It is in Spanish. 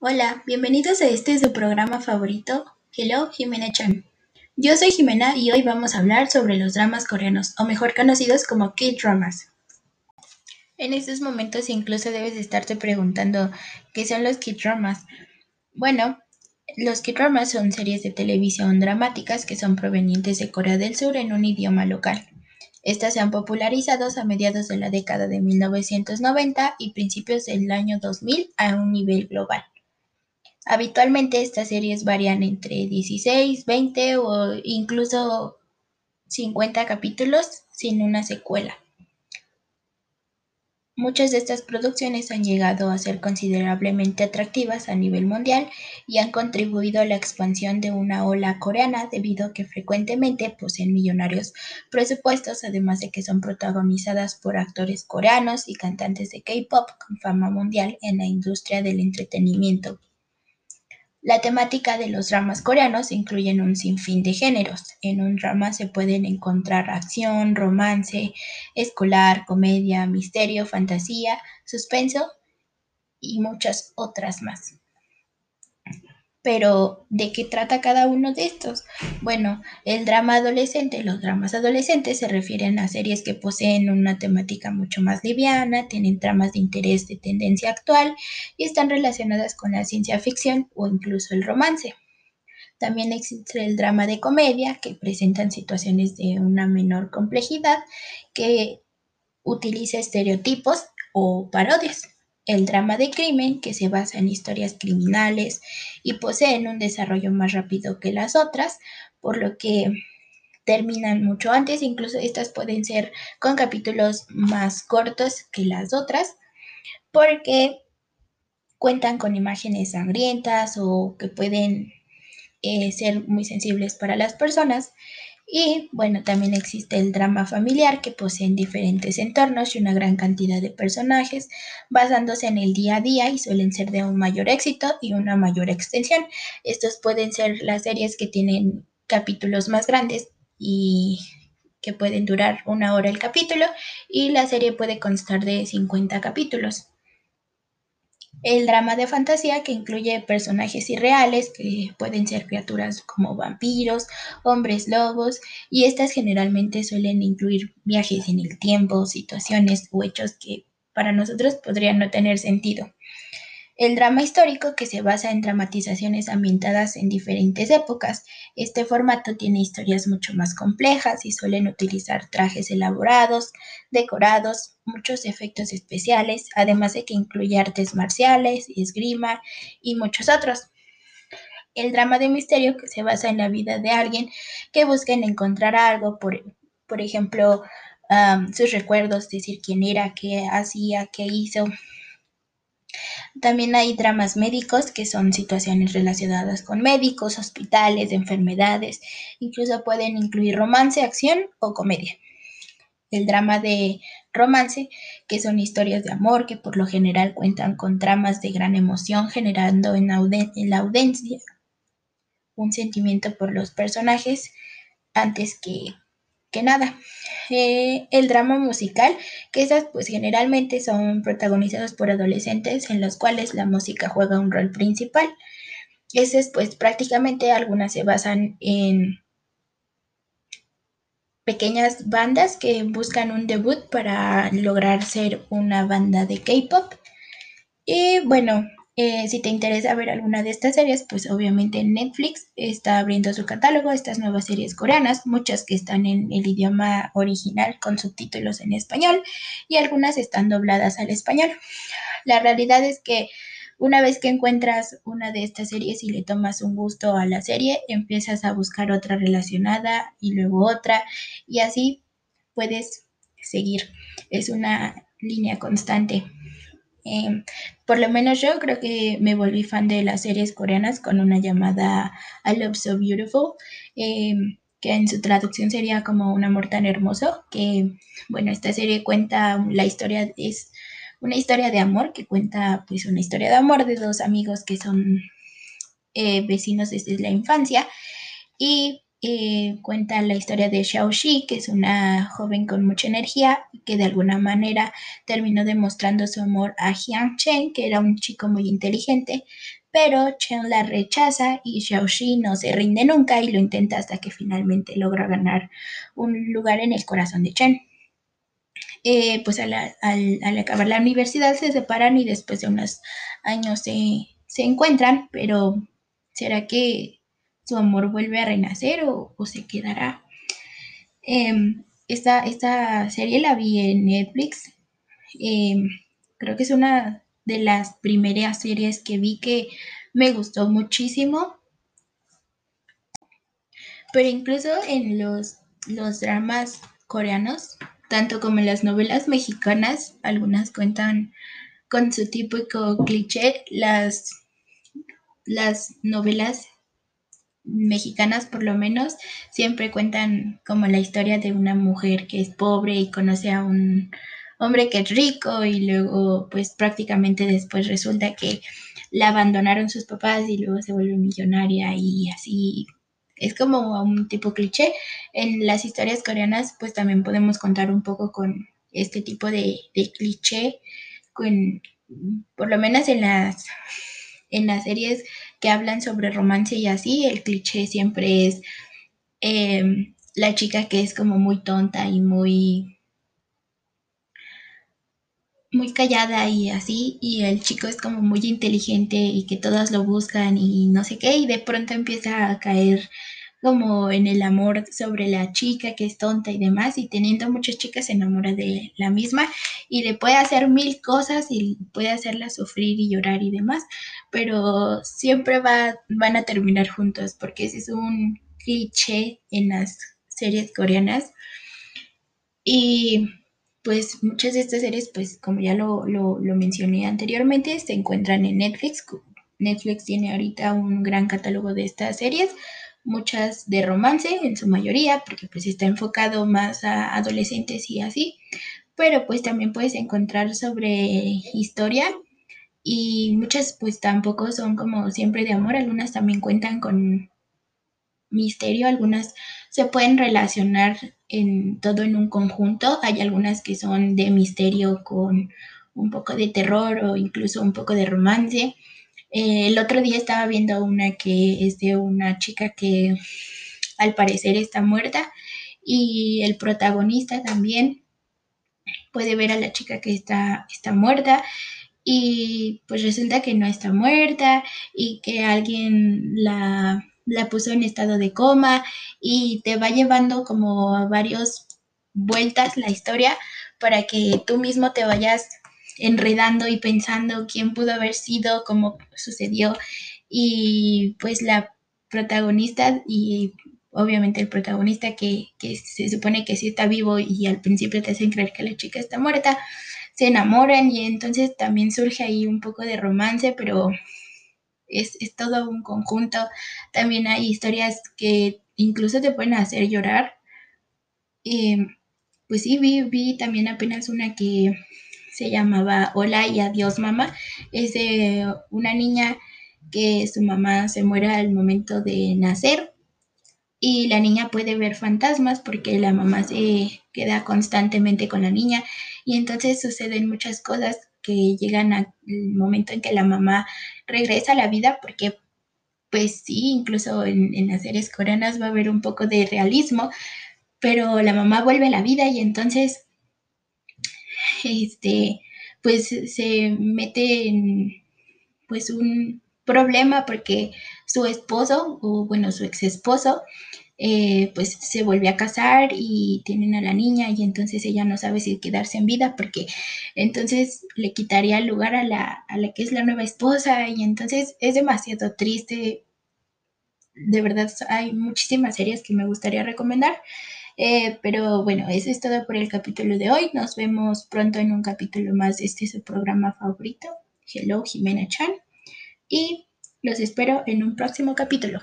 Hola, bienvenidos a este su programa favorito, Hello Jimena Chan. Yo soy Jimena y hoy vamos a hablar sobre los dramas coreanos, o mejor conocidos como K-dramas. En estos momentos incluso debes estarte preguntando qué son los K-dramas. Bueno, los K-dramas son series de televisión dramáticas que son provenientes de Corea del Sur en un idioma local. Estas se han popularizado a mediados de la década de 1990 y principios del año 2000 a un nivel global. Habitualmente estas series varían entre 16, 20 o incluso 50 capítulos sin una secuela. Muchas de estas producciones han llegado a ser considerablemente atractivas a nivel mundial y han contribuido a la expansión de una ola coreana debido a que frecuentemente poseen millonarios presupuestos, además de que son protagonizadas por actores coreanos y cantantes de K-pop con fama mundial en la industria del entretenimiento. La temática de los dramas coreanos incluyen un sinfín de géneros. En un drama se pueden encontrar acción, romance, escolar, comedia, misterio, fantasía, suspenso y muchas otras más. Pero, ¿de qué trata cada uno de estos? Bueno, el drama adolescente, los dramas adolescentes se refieren a series que poseen una temática mucho más liviana, tienen tramas de interés de tendencia actual y están relacionadas con la ciencia ficción o incluso el romance. También existe el drama de comedia, que presentan situaciones de una menor complejidad, que utiliza estereotipos o parodias el drama de crimen, que se basa en historias criminales y poseen un desarrollo más rápido que las otras, por lo que terminan mucho antes, incluso estas pueden ser con capítulos más cortos que las otras, porque cuentan con imágenes sangrientas o que pueden eh, ser muy sensibles para las personas y bueno, también existe el drama familiar que poseen diferentes entornos y una gran cantidad de personajes basándose en el día a día y suelen ser de un mayor éxito y una mayor extensión. Estos pueden ser las series que tienen capítulos más grandes y que pueden durar una hora el capítulo y la serie puede constar de 50 capítulos. El drama de fantasía que incluye personajes irreales que pueden ser criaturas como vampiros, hombres lobos y estas generalmente suelen incluir viajes en el tiempo, situaciones o hechos que para nosotros podrían no tener sentido. El drama histórico que se basa en dramatizaciones ambientadas en diferentes épocas. Este formato tiene historias mucho más complejas y suelen utilizar trajes elaborados, decorados, muchos efectos especiales, además de que incluye artes marciales, esgrima y muchos otros. El drama de misterio que se basa en la vida de alguien que busca encontrar algo, por, por ejemplo, sus recuerdos, decir quién era, qué hacía, qué hizo, también hay dramas médicos, que son situaciones relacionadas con médicos, hospitales, enfermedades. Incluso pueden incluir romance, acción o comedia. El drama de romance, que son historias de amor que por lo general cuentan con tramas de gran emoción, generando en, en la audiencia un sentimiento por los personajes antes que que nada. Eh, el drama musical, que esas pues generalmente son protagonizados por adolescentes en los cuales la música juega un rol principal. Esas pues prácticamente algunas se basan en pequeñas bandas que buscan un debut para lograr ser una banda de K-pop. Y bueno, eh, si te interesa ver alguna de estas series, pues obviamente Netflix está abriendo su catálogo, estas nuevas series coreanas, muchas que están en el idioma original con subtítulos en español y algunas están dobladas al español. La realidad es que una vez que encuentras una de estas series y le tomas un gusto a la serie, empiezas a buscar otra relacionada y luego otra y así puedes seguir. Es una línea constante. Em, por lo menos yo creo que me volví fan de las series coreanas con una llamada I Love So Beautiful, em, que en su traducción sería como Un amor tan hermoso, que bueno, esta serie cuenta la historia, es una historia de amor que cuenta pues una historia de amor de dos amigos que son eh, vecinos desde la infancia. Y eh, cuenta la historia de Xiaoxi, que es una joven con mucha energía que de alguna manera terminó demostrando su amor a Jiang Chen, que era un chico muy inteligente, pero Chen la rechaza y Xiaoxi no se rinde nunca y lo intenta hasta que finalmente logra ganar un lugar en el corazón de Chen. Eh, pues al, acabar la universidad se separan y después de unos años se, se encuentran, pero ¿será que su amor vuelve a renacer o, se quedará. Em, esta, esta, serie la vi en Netflix. Em, creo que es una de las primeras series que vi que me gustó muchísimo. Pero incluso en los, los dramas coreanos, tanto como en las novelas mexicanas, algunas cuentan con su típico cliché, las, las novelas mexicanas por lo menos siempre cuentan como la historia de una mujer que es pobre y conoce a un hombre que es rico y luego pues prácticamente después resulta que la abandonaron sus papás y luego se vuelve millonaria y así es como un tipo cliché. En las historias coreanas pues también podemos contar un poco con este tipo de, cliché, con, por lo menos en las, en las series que hablan sobre romance y así, el cliché siempre es em, la chica que es como muy tonta y muy muy callada y así, y el chico es como muy inteligente y que todas lo buscan y no sé qué, y de pronto empieza a caer como en el amor sobre la chica que es tonta y demás, y teniendo muchas chicas se enamora de la misma y le puede hacer mil cosas y puede hacerla sufrir y llorar y demás, pero siempre va, van a terminar juntos porque ese es un cliché en las series coreanas. Y pues muchas de estas series, pues como ya lo, lo, lo mencioné anteriormente, se encuentran en Netflix. Netflix tiene ahorita un gran catálogo de estas series muchas de romance en su mayoría, porque pues está enfocado más a adolescentes y así, pero pues también puedes encontrar sobre historia y muchas pues tampoco son como siempre de amor, algunas también cuentan con misterio, algunas se pueden relacionar en todo en un conjunto, hay algunas que son de misterio con un poco de terror o incluso un poco de romance eh, el otro día estaba viendo una que es de una chica que al parecer está muerta y el protagonista también puede ver a la chica que está, está muerta y pues resulta que no está muerta y que alguien la, la puso en estado de coma y te va llevando como varios vueltas la historia para que tú mismo te vayas enredando y pensando quién pudo haber sido, cómo sucedió. Y pues la protagonista y obviamente el protagonista que, se supone que sí está vivo y al principio te hacen creer que la chica está muerta, se enamoran y entonces también surge ahí un poco de romance, pero es, todo un conjunto. También hay historias que incluso te pueden hacer llorar. Eh, pues sí, vi, vi también apenas una que se llamaba Hola y Adiós Mamá. Es de una niña que su mamá se muere al momento de nacer y la niña puede ver fantasmas porque la mamá se queda constantemente con la niña y entonces suceden muchas cosas que llegan al momento en que la mamá regresa a la vida porque pues sí, incluso en, en las series coreanas va a haber un poco de realismo, pero la mamá vuelve a la vida y entonces este, pues se mete en pues un problema porque su esposo, o bueno, su ex esposo, eh, pues se vuelve a casar y tienen a la niña y entonces ella no sabe si quedarse en vida porque entonces le quitaría el lugar a la, a la que es la nueva esposa y entonces es demasiado triste. De verdad hay muchísimas series que me gustaría recomendar. Eh, pero bueno, eso es todo por el capítulo de hoy. Nos vemos pronto en un capítulo más este su programa favorito. Hello, Jimena Chan. Y los espero en un próximo capítulo.